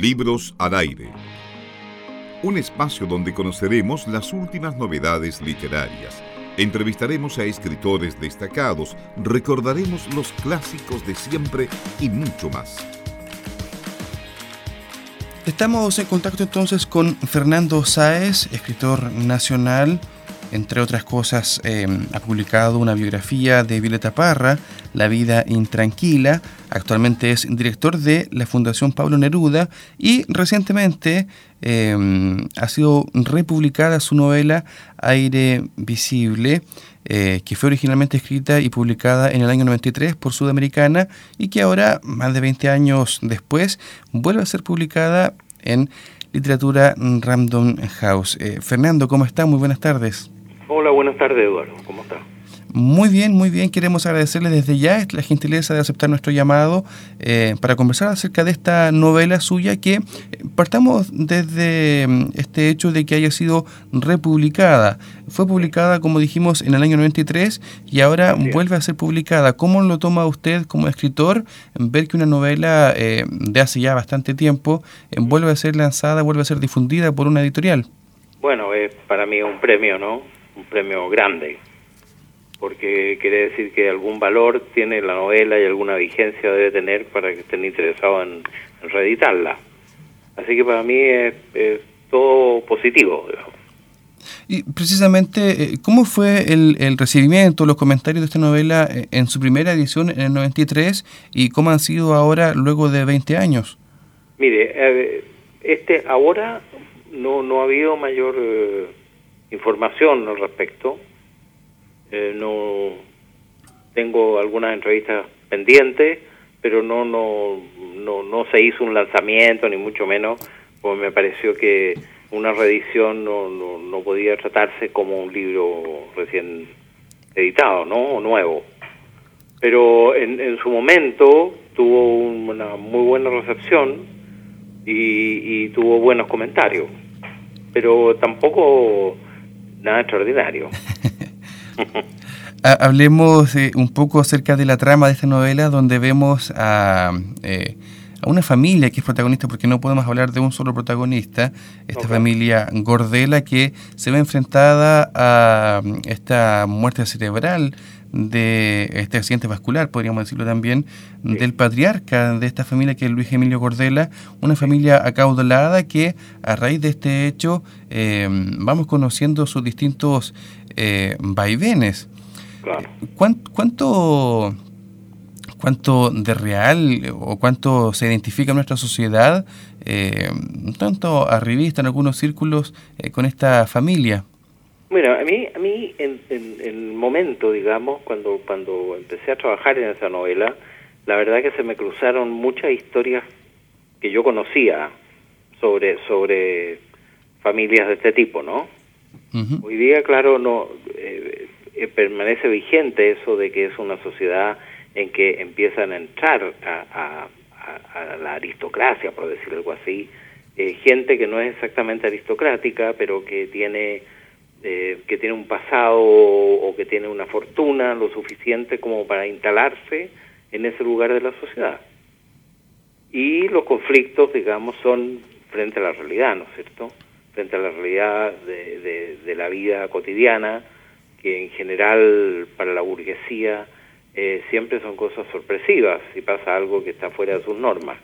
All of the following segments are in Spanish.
Libros al aire. Un espacio donde conoceremos las últimas novedades literarias. Entrevistaremos a escritores destacados, recordaremos los clásicos de siempre y mucho más. Estamos en contacto entonces con Fernando Sáez, escritor nacional entre otras cosas, em, ha publicado una biografía de Violeta Parra, La vida intranquila. Actualmente es director de la Fundación Pablo Neruda y recientemente em, ha sido republicada su novela Aire Visible, eh, que fue originalmente escrita y publicada en el año 93 por Sudamericana y que ahora, más de 20 años después, vuelve a ser publicada en literatura Random House. Eh, Fernando, ¿cómo está? Muy buenas tardes. Hola, buenas tardes, Eduardo. ¿Cómo está? Muy bien, muy bien. Queremos agradecerle desde ya la gentileza de aceptar nuestro llamado eh, para conversar acerca de esta novela suya que eh, partamos desde mm, este hecho de que haya sido republicada. Fue publicada, como dijimos, en el año 93 y ahora vuelve a ser publicada. ¿Cómo lo toma usted como escritor ver que una novela eh, de hace ya bastante tiempo vuelve a ser lanzada, vuelve a ser difundida por una editorial? Bueno, es para mí un premio, ¿no? Un premio grande, porque quiere decir que algún valor tiene la novela y alguna vigencia debe tener para que estén interesados en, reeditarla. Así que para mí es, todo positivo. Y precisamente, eh, ¿cómo fue el, el, recibimiento, los comentarios de esta novela eh, en su primera edición en el 93 y cómo han sido ahora luego de 20 años? Mire, eh, este ahora no, no ha habido mayor información al respecto. Eh, no tengo algunas entrevistas pendientes, pero no, no, no, no se hizo un lanzamiento, ni mucho menos, pues me pareció que una reedición no, no, no podía tratarse como un libro recién editado, ¿no? O nuevo. Pero en, en su momento tuvo una muy buena recepción y, y tuvo buenos comentarios. Pero tampoco nada extraordinario. Hablemos eh, un poco acerca de la trama de esta novela donde vemos a, eh, a, una familia que es protagonista porque no podemos hablar de un solo protagonista, esta familia Gordela que se ve enfrentada a esta muerte cerebral de este accidente vascular, podríamos decirlo también, del patriarca de esta familia que es Luis Emilio Gordela, una familia acaudalada que a raíz de este hecho eh, vamos conociendo sus distintos eh, vaivenes. ¿Cuánto, ¿Cuánto de real o cuánto se identifica en nuestra sociedad, eh, tanto arribista en algunos círculos, con esta familia? Mira, a mí, a mí en, el momento, digamos, cuando, cuando empecé a trabajar en esa novela, la verdad que se me cruzaron muchas historias que yo conocía sobre, sobre familias de este tipo, ¿no? Hoy día, claro, no eh, eh, permanece vigente eso de que es una sociedad en que empiezan a entrar a, a, la aristocracia, por decir algo así, eh, gente que no es exactamente aristocrática, pero que tiene eh, que tiene un pasado o, que tiene una fortuna lo suficiente como para instalarse en ese lugar de la sociedad. Y los conflictos, digamos, son frente a la realidad, ¿no es cierto? Frente a la realidad de, la vida cotidiana, que en general para la burguesía eh, siempre son cosas sorpresivas si pasa algo que está fuera de sus normas.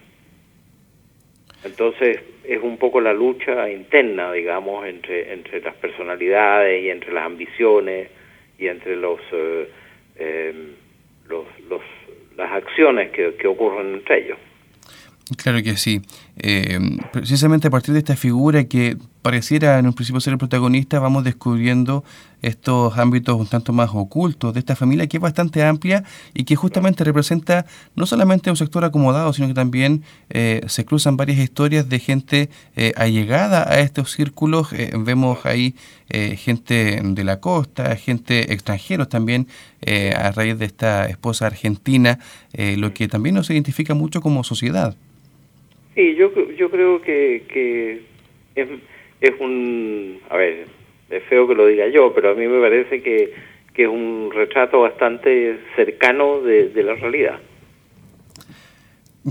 Entonces es un poco la lucha interna, digamos, entre, entre las personalidades y entre las ambiciones y entre los, eh, em, los, los, las acciones que, que ocurren entre ellos. Claro que sí. Eh, precisamente a partir de esta figura que pareciera en un principio ser el protagonista, vamos descubriendo estos ámbitos un tanto más ocultos de esta familia que es bastante amplia y que justamente representa no solamente un sector acomodado, sino que también eh, se cruzan varias historias de gente eh, allegada a estos círculos. vemos ahí gente de la costa, gente extranjeros también a raíz de esta esposa argentina, lo que también nos identifica mucho como sociedad. Sí, yo, yo creo que, que es un... A ver, es feo que lo diga yo, pero a mí me parece que, que es un retrato bastante cercano de, la realidad.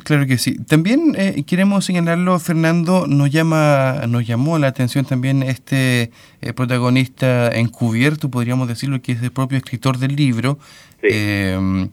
Claro que sí. También eh, queremos señalarlo, Fernando, nos llama, nos llamó la atención también este eh, protagonista encubierto, podríamos decirlo, que es el propio escritor del libro. Em, eh,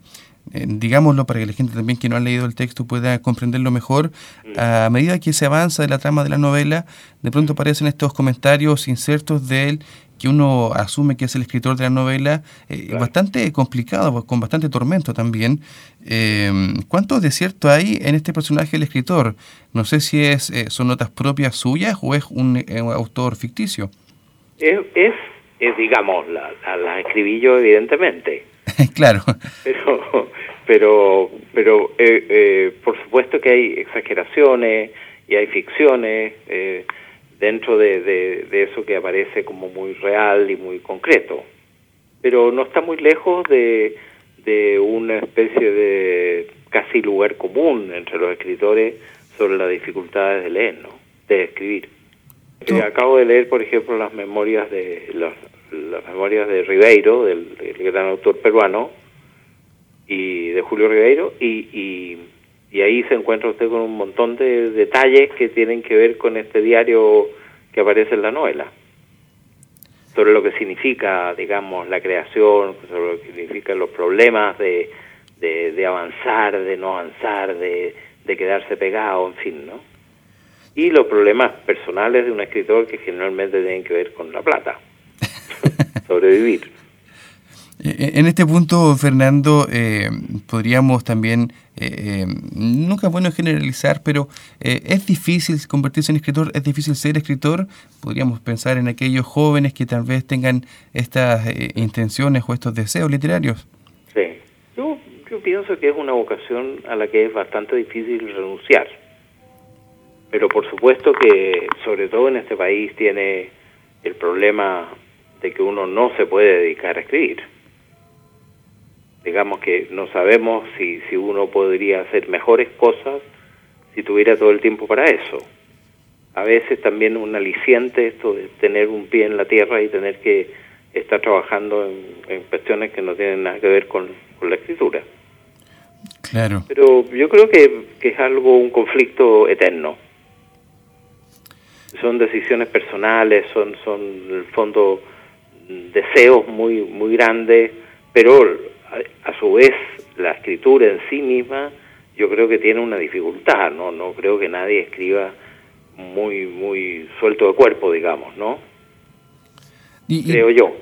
digámoslo para que la gente también que no ha leído el texto pueda comprenderlo mejor. A medida que se avanza de la trama de la novela, de pronto aparecen estos comentarios insertos de él que uno asume que es el escritor de la novela, eh, bastante complicado, con bastante tormento también. Eh, ¿Cuánto de cierto hay en este personaje del escritor? No sé si es eh, son notas propias suyas o es un, autor ficticio. Es, es, digamos, las la escribí yo evidentemente. claro. Pero, pero, pero por supuesto que hay exageraciones y hay ficciones dentro de, eso que aparece como muy real y muy concreto. Pero no está muy lejos de, una especie de casi lugar común entre los escritores sobre las dificultades de leer, ¿no? de escribir. Eh, acabo de leer, por ejemplo, las memorias de las, memorias de Ribeiro, del, gran autor peruano, y de Julio Ribeiro, y y ahí se encuentra usted con un montón de detalles que tienen que ver con este diario que aparece en la novela sobre lo que significa, digamos, la creación, sobre lo que significan los problemas de, de, avanzar, de no avanzar, de, de quedarse pegado, en fin, ¿no? Y los problemas personales de un escritor que generalmente tienen que ver con la plata, sobrevivir. Eh, en este punto, Fernando, eh, podríamos también, eh, nunca es bueno generalizar, pero es difícil convertirse en escritor, es difícil ser escritor. Podríamos pensar en aquellos jóvenes que tal vez tengan estas intenciones o estos deseos literarios. Sí, yo, yo pienso que es una vocación a la que es bastante difícil renunciar. Pero por supuesto que, sobre todo en este país, tiene el problema de que uno no se puede dedicar a escribir digamos que no sabemos si, si uno podría hacer mejores cosas si tuviera todo el tiempo para eso. A veces también un aliciente esto de tener un pie en la tierra y tener que estar trabajando en, cuestiones que no tienen nada que ver con, la escritura. Claro. Pero yo creo que, que es algo, un conflicto eterno. Son decisiones personales, son, son en el fondo deseos muy, muy grandes, pero a, su vez la escritura en sí misma yo creo que tiene una dificultad, no no creo que nadie escriba muy muy suelto de cuerpo, digamos, ¿no? creo yo.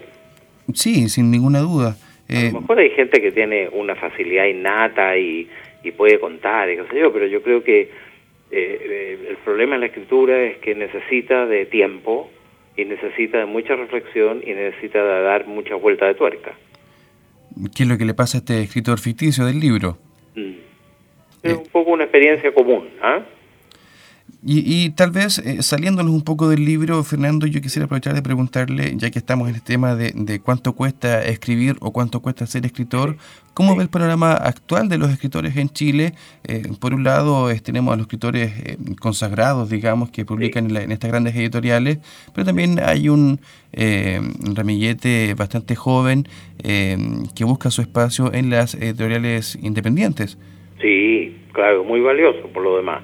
Sí, sin ninguna duda. a lo eh, mejor hay gente que tiene una facilidad innata y, y puede contar, y qué sé yo, pero yo creo que eh, eh, el problema en la escritura es que necesita de tiempo y necesita de mucha reflexión y necesita de dar mucha vuelta de tuerca qué es lo que le pasa a este escritor ficticio del libro. Mm. Es un poco una experiencia común. ¿ah? Y, tal vez eh, saliéndonos un poco del libro, Fernando, yo quisiera aprovechar de preguntarle, ya que estamos en el tema de, cuánto cuesta escribir o cuánto cuesta ser escritor, ¿cómo ve el panorama actual de los escritores en Chile? Eh, por un lado tenemos a los escritores eh, consagrados, digamos, que publican en, estas grandes editoriales, pero también hay un ramillete bastante joven que busca su espacio en las editoriales independientes. Sí, claro, muy valioso por lo demás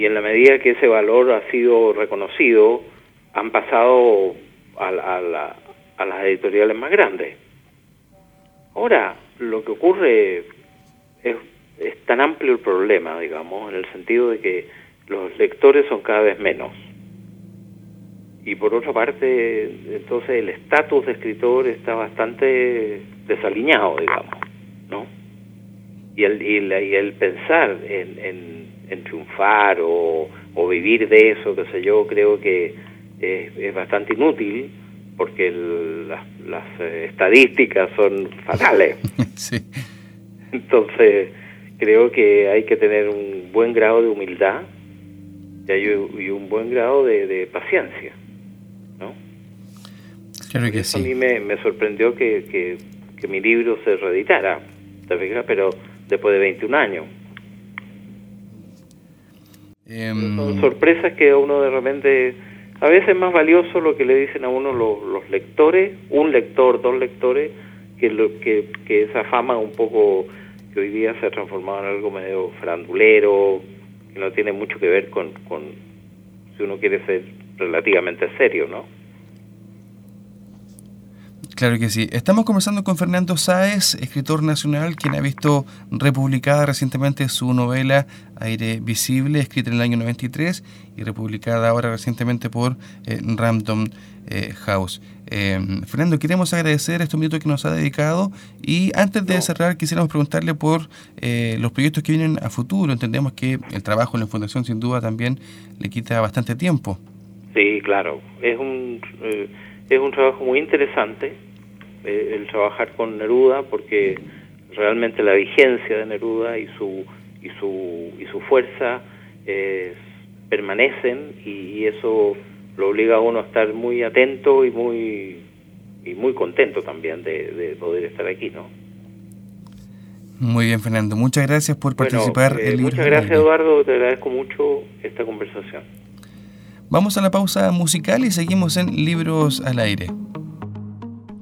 y en la medida que ese valor ha sido reconocido, han pasado a, las editoriales más grandes. Ahora, lo que ocurre es, es tan amplio el problema, digamos, en el sentido de que los lectores son cada vez menos. Y por otra parte, entonces el estatus de escritor está bastante desaliñado, digamos, ¿no? Y el, y el pensar en en triunfar o, vivir de eso, qué sé yo, creo que es, bastante inútil porque las, eh, estadísticas son fatales. Entonces, creo que hay que tener un buen grado de humildad y, un buen grado de, paciencia. ¿no? Creo que sí. A mí me, sorprendió que, que, mi libro se reeditara, pero después de 21 años. Em, Son sorpresas que uno de repente, a veces es más valioso lo que le dicen a uno los, lectores, un lector, dos lectores, que, lo, que, esa fama un poco que hoy día se ha transformado en algo medio frandulero, que no tiene mucho que ver con, con si uno quiere ser relativamente serio, ¿no? Claro que sí. Estamos conversando con Fernando Sáez, escritor nacional, quien ha visto republicada recientemente su novela Aire Visible, escrita en el año 93 y republicada ahora recientemente por eh, Random eh, House. Eh, Fernando, queremos agradecer estos minutos que nos ha dedicado y antes de cerrar quisiéramos preguntarle por los proyectos que vienen a futuro. Entendemos que el trabajo en la Fundación sin duda también le quita bastante tiempo. Sí, claro. Es un, es un trabajo muy interesante eh, el trabajar con Neruda porque realmente la vigencia de Neruda y su y su y su fuerza eh, permanecen y, eso lo obliga a uno a estar muy atento y muy y muy contento también de, poder estar aquí, ¿no? Muy bien, Fernando. Muchas gracias por participar. Eh, muchas gracias, Eduardo. Te agradezco mucho esta conversación. Vamos a la pausa musical y seguimos en Libros al Aire.